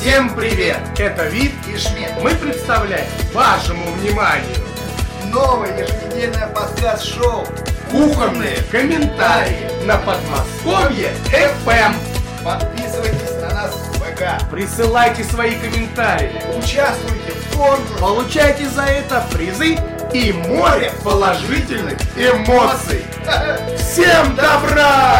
Всем привет! Это Вит и Шмидт. Мы представляем вашему вниманию новое еженедельное подкаст-шоу «Кухонные комментарии» на Подмосковье FM. Подписывайтесь на нас в ВК. Присылайте свои комментарии. Участвуйте в конкурсе. Получайте за это призы и море положительных эмоций. Всем добра!